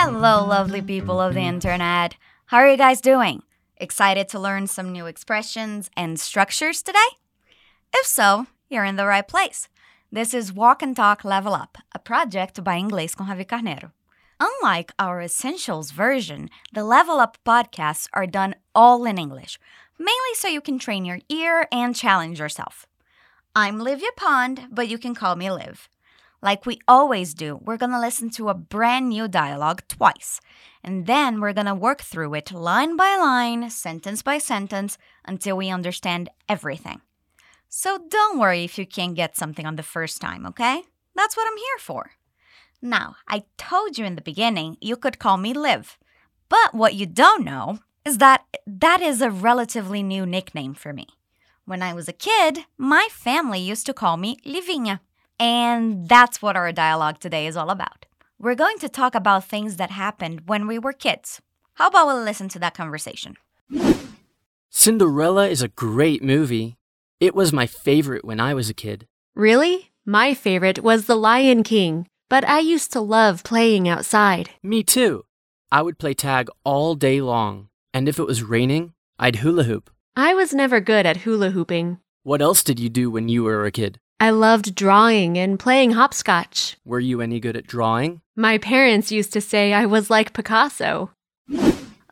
Hello, lovely people of the internet. How are you guys doing? Excited to learn some new expressions and structures today? If so, you're in the right place. This is Walk and Talk Level Up, a project by Inglês com Javi Carneiro. Unlike our Essentials version, the Level Up podcasts are done all in English, mainly so you can train your ear and challenge yourself. I'm Livia Pond, but you can call me Liv. Like we always do, we're gonna listen to a brand new dialogue twice, and then we're gonna work through it line by line, sentence by sentence, until we understand everything. So don't worry if you can't get something on the first time, okay? That's what I'm here for. Now, I told you in the beginning you could call me Liv, but what you don't know is that that is a relatively new nickname for me. When I was a kid, my family used to call me Livinha. And that's what our dialogue today is all about. We're going to talk about things that happened when we were kids. How about we listen to that conversation? Cinderella is a great movie. It was my favorite when I was a kid. Really? My favorite was The Lion King, but I used to love playing outside. Me too. I would play tag all day long, and if it was raining, I'd hula hoop. I was never good at hula hooping. What else did you do when you were a kid? I loved drawing and playing hopscotch. Were you any good at drawing? My parents used to say I was like Picasso.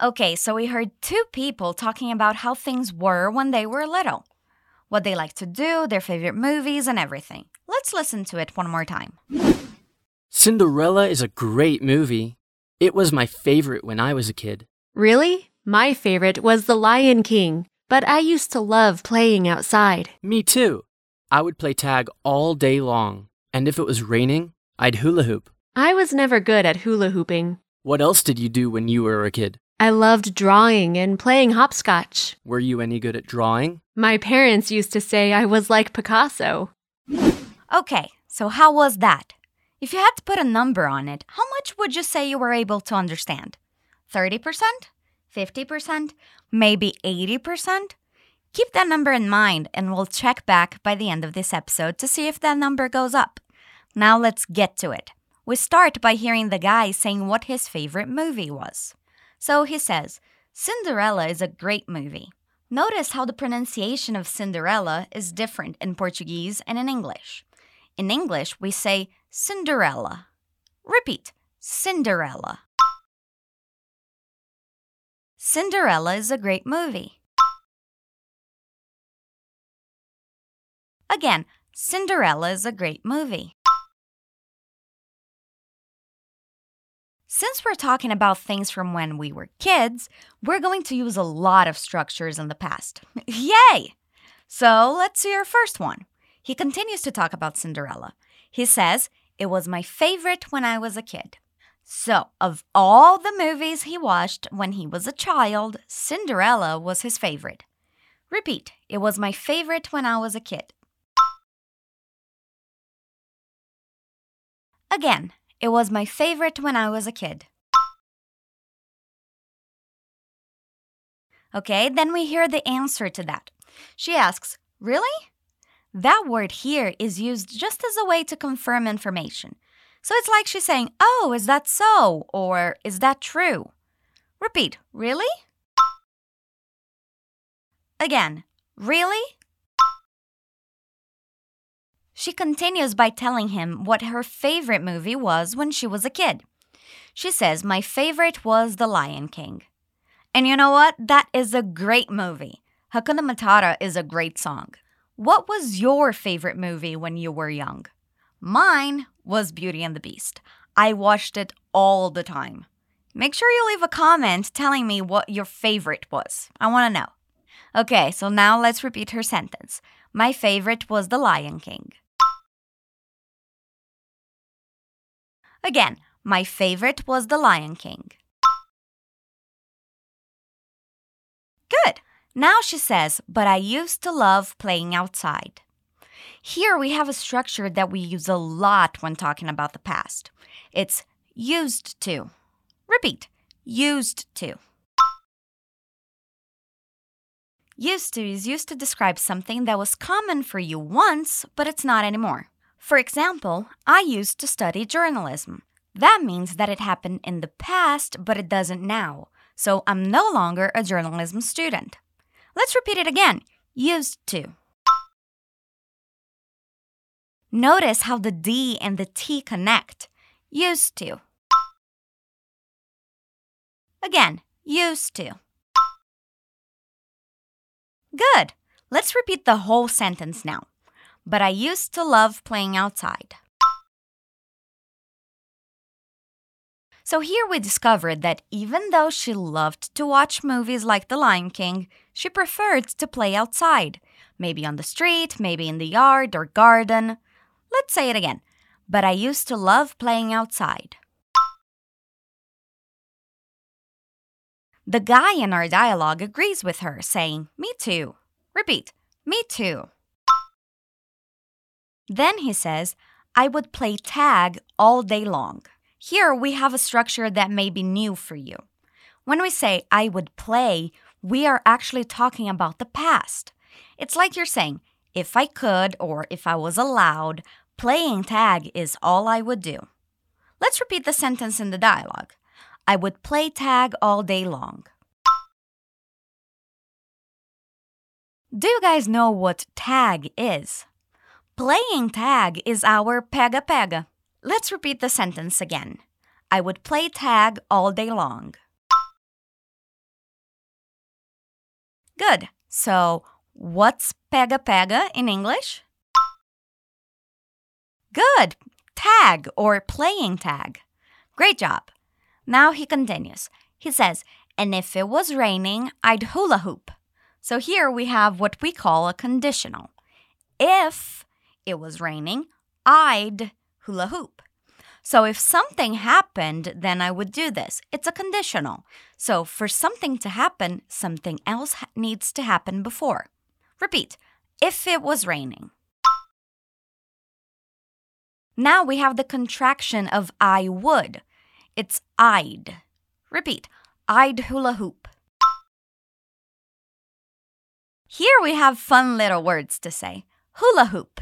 Okay, so we heard two people talking about how things were when they were little, what they like to do, their favorite movies, and everything. Let's listen to it one more time. Cinderella is a great movie. It was my favorite when I was a kid. Really? My favorite was The Lion King, but I used to love playing outside. Me too. I would play tag all day long, and if it was raining, I'd hula hoop. I was never good at hula hooping. What else did you do when you were a kid? I loved drawing and playing hopscotch. Were you any good at drawing? My parents used to say I was like Picasso. Okay, so how was that? If you had to put a number on it, how much would you say you were able to understand? 30%? 50%? Maybe 80%? Keep that number in mind and we'll check back by the end of this episode to see if that number goes up. Now let's get to it. We start by hearing the guy saying what his favorite movie was. So he says, Cinderella is a great movie. Notice how the pronunciation of Cinderella is different in Portuguese and in English. In English, we say Cinderella. Repeat, Cinderella. Cinderella is a great movie. Again, Cinderella is a great movie. Since we're talking about things from when we were kids, we're going to use a lot of structures in the past. Yay! So let's see our first one. He continues to talk about Cinderella. He says, It was my favorite when I was a kid. So, of all the movies he watched when he was a child, Cinderella was his favorite. Repeat, it was my favorite when I was a kid. Again, it was my favorite when I was a kid. Okay, then we hear the answer to that. She asks, Really? That word here is used just as a way to confirm information. So it's like she's saying, Oh, is that so? Or is that true? Repeat, Really? Again, Really? She continues by telling him what her favorite movie was when she was a kid. She says, My favorite was The Lion King. And you know what? That is a great movie. Hakuna Matata is a great song. What was your favorite movie when you were young? Mine was Beauty and the Beast. I watched it all the time. Make sure you leave a comment telling me what your favorite was. I want to know. Okay, so now let's repeat her sentence. My favorite was The Lion King. Again, my favorite was The Lion King. Good. Now she says, but I used to love playing outside. Here we have a structure that we use a lot when talking about the past. It's used to. Repeat, used to. Used to is used to describe something that was common for you once, but it's not anymore. For example, I used to study journalism. That means that it happened in the past, but it doesn't now. So I'm no longer a journalism student. Let's repeat it again. Used to. Notice how the D and the T connect. Used to. Again, used to. Good. Let's repeat the whole sentence now. But I used to love playing outside. So here we discovered that even though she loved to watch movies like The Lion King, she preferred to play outside, maybe on the street, maybe in the yard or garden. Let's say it again. But I used to love playing outside. The guy in our dialogue agrees with her, saying, Me too. Repeat, Me too. Then he says, I would play tag all day long. Here we have a structure that may be new for you. When we say I would play, we are actually talking about the past. It's like you're saying, if I could or if I was allowed, playing tag is all I would do. Let's repeat the sentence in the dialogue. I would play tag all day long. Do you guys know what tag is? Playing tag is our pega pega. Let's repeat the sentence again. I would play tag all day long. Good. So, what's pega pega in English? Good. Tag or playing tag. Great job. Now he continues. He says, and if it was raining, I'd hula hoop. So here we have what we call a conditional. If it was raining, I'd hula hoop. So if something happened, then I would do this. It's a conditional. So for something to happen, something else needs to happen before. Repeat. If it was raining. Now we have the contraction of I would. It's I'd. Repeat. I'd hula hoop. Here we have fun little words to say. Hula hoop.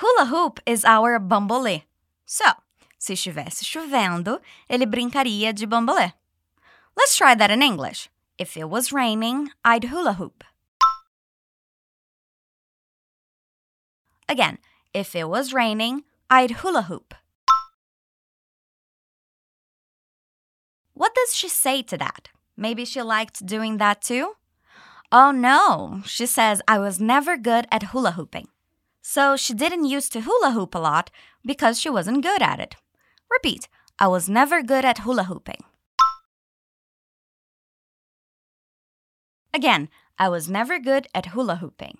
Hula hoop is our bambolê. So, se estivesse chovendo, ele brincaria de bambolê. Let's try that in English. If it was raining, I'd hula hoop. Again, if it was raining, I'd hula hoop. What does she say to that? Maybe she liked doing that too? Oh no, she says I was never good at hula hooping. So she didn't used to hula hoop a lot because she wasn't good at it. Repeat, I was never good at hula hooping. Again, I was never good at hula hooping.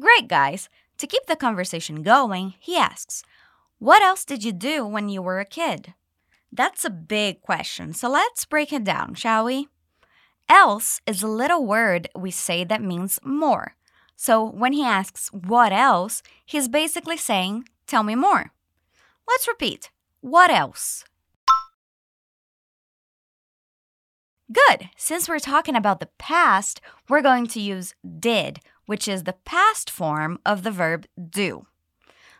Great, guys. To keep the conversation going, he asks, What else did you do when you were a kid? That's a big question, so let's break it down, shall we? Else is a little word we say that means more. So when he asks, What else? he's basically saying, Tell me more. Let's repeat. What else? Good. Since we're talking about the past, we're going to use did, which is the past form of the verb do.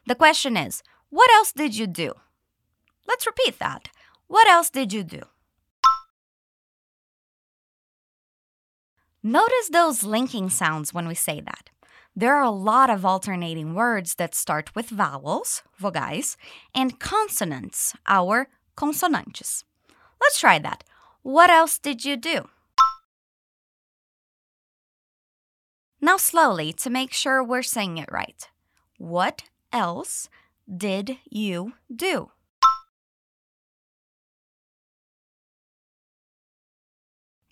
The question is, what else did you do? Let's repeat that. What else did you do? Notice those linking sounds when we say that. There are a lot of alternating words that start with vowels, vogais, and consonants, our consonantes. Let's try that. What else did you do? Now, slowly to make sure we're saying it right. What else did you do?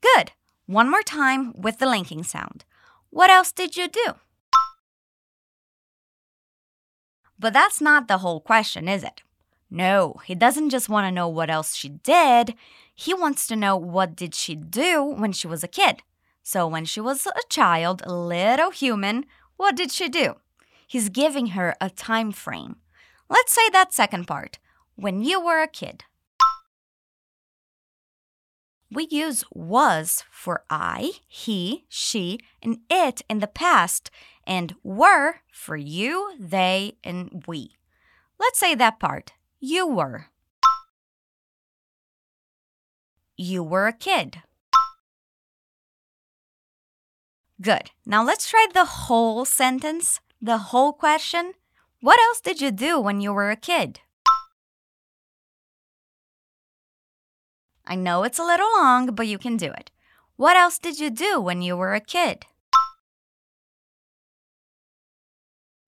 Good. One more time with the linking sound. What else did you do? But that's not the whole question, is it? No, he doesn't just want to know what else she did. He wants to know what did she do when she was a kid. So when she was a child, a little human, what did she do? He's giving her a time frame. Let's say that second part. When you were a kid. We use was for I, he, she, and it in the past, and were for you, they, and we. Let's say that part. You were. You were a kid. Good. Now let's try the whole sentence, the whole question. What else did you do when you were a kid? I know it's a little long, but you can do it. What else did you do when you were a kid?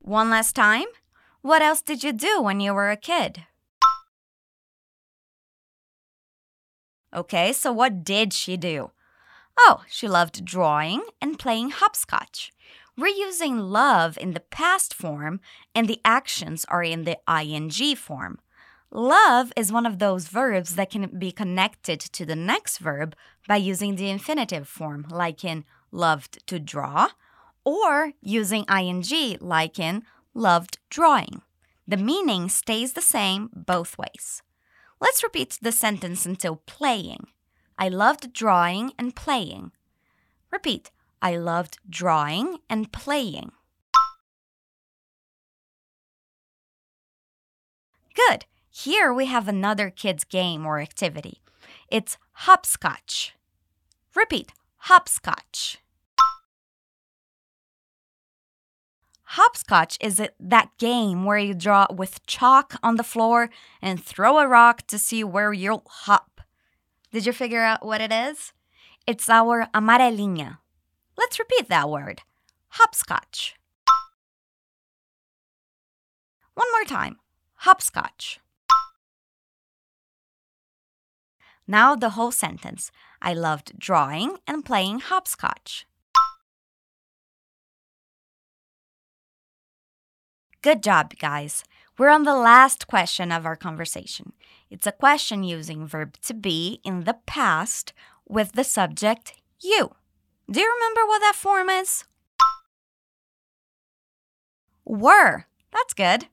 One last time. What else did you do when you were a kid? Okay, so what did she do? Oh, she loved drawing and playing hopscotch. We're using love in the past form, and the actions are in the ing form. Love is one of those verbs that can be connected to the next verb by using the infinitive form, like in loved to draw, or using ing, like in loved drawing. The meaning stays the same both ways. Let's repeat the sentence until playing. I loved drawing and playing. Repeat. I loved drawing and playing. Good. Here we have another kids' game or activity. It's hopscotch. Repeat. Hopscotch. Hopscotch is that game where you draw with chalk on the floor and throw a rock to see where you'll hop. Did you figure out what it is? It's our amarelinha. Let's repeat that word. Hopscotch. One more time. Hopscotch. Now the whole sentence. I loved drawing and playing hopscotch. Good job, guys. We're on the last question of our conversation. It's a question using verb to be in the past with the subject you. Do you remember what that form is? Were. That's good.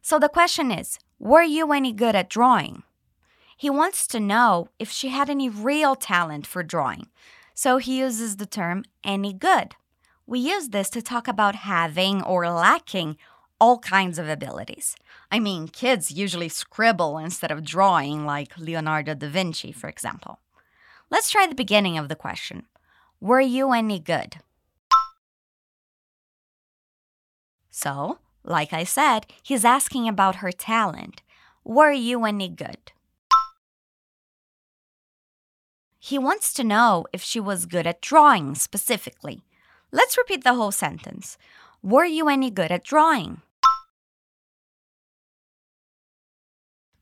So the question is Were you any good at drawing? He wants to know if she had any real talent for drawing. So he uses the term any good. We use this to talk about having or lacking all kinds of abilities. I mean, kids usually scribble instead of drawing, like Leonardo da Vinci, for example. Let's try the beginning of the question Were you any good? So, like I said, he's asking about her talent. Were you any good? He wants to know if she was good at drawing specifically. Let's repeat the whole sentence. Were you any good at drawing?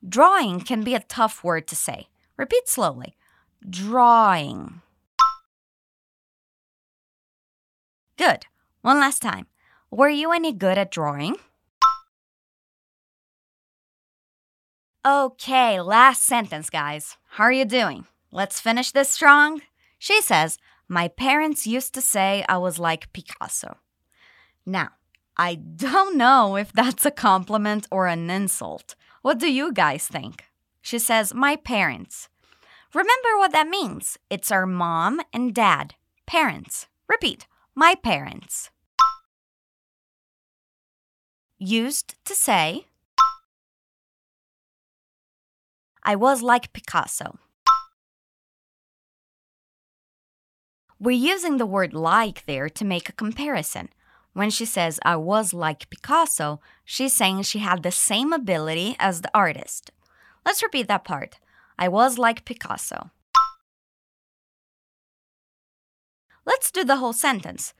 Drawing can be a tough word to say. Repeat slowly. Drawing. Good. One last time. Were you any good at drawing? Okay, last sentence, guys. How are you doing? Let's finish this strong. She says, My parents used to say I was like Picasso. Now, I don't know if that's a compliment or an insult. What do you guys think? She says, My parents. Remember what that means. It's our mom and dad. Parents. Repeat, my parents. Used to say, I was like Picasso. We're using the word like there to make a comparison. When she says, I was like Picasso, she's saying she had the same ability as the artist. Let's repeat that part. I was like Picasso. Let's do the whole sentence.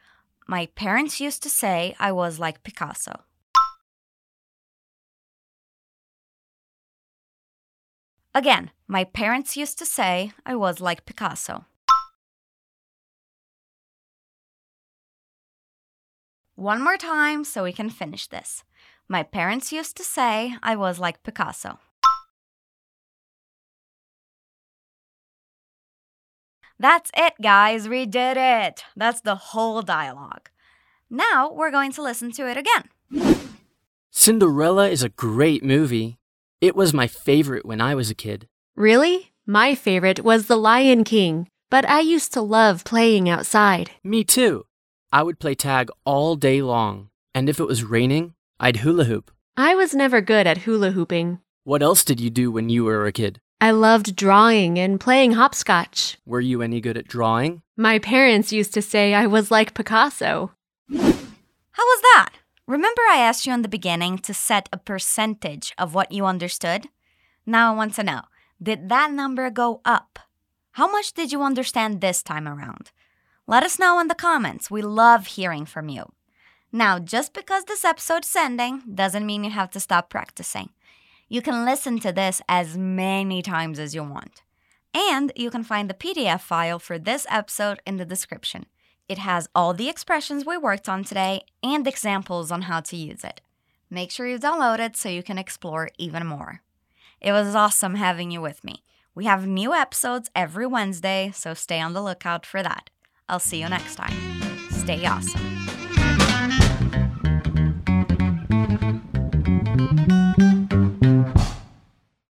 My parents used to say I was like Picasso. Again, my parents used to say I was like Picasso. One more time so we can finish this. My parents used to say I was like Picasso. That's it, guys. We did it. That's the whole dialogue. Now we're going to listen to it again. Cinderella is a great movie. It was my favorite when I was a kid. Really? My favorite was The Lion King, but I used to love playing outside. Me too. I would play tag all day long, and if it was raining, I'd hula hoop. I was never good at hula hooping. What else did you do when you were a kid? I loved drawing and playing hopscotch. Were you any good at drawing? My parents used to say I was like Picasso. How was that? Remember, I asked you in the beginning to set a percentage of what you understood? Now I want to know did that number go up? How much did you understand this time around? Let us know in the comments. We love hearing from you. Now, just because this episode's ending doesn't mean you have to stop practicing. You can listen to this as many times as you want. And you can find the PDF file for this episode in the description. It has all the expressions we worked on today and examples on how to use it. Make sure you download it so you can explore even more. It was awesome having you with me. We have new episodes every Wednesday, so stay on the lookout for that. I'll see you next time. Stay awesome.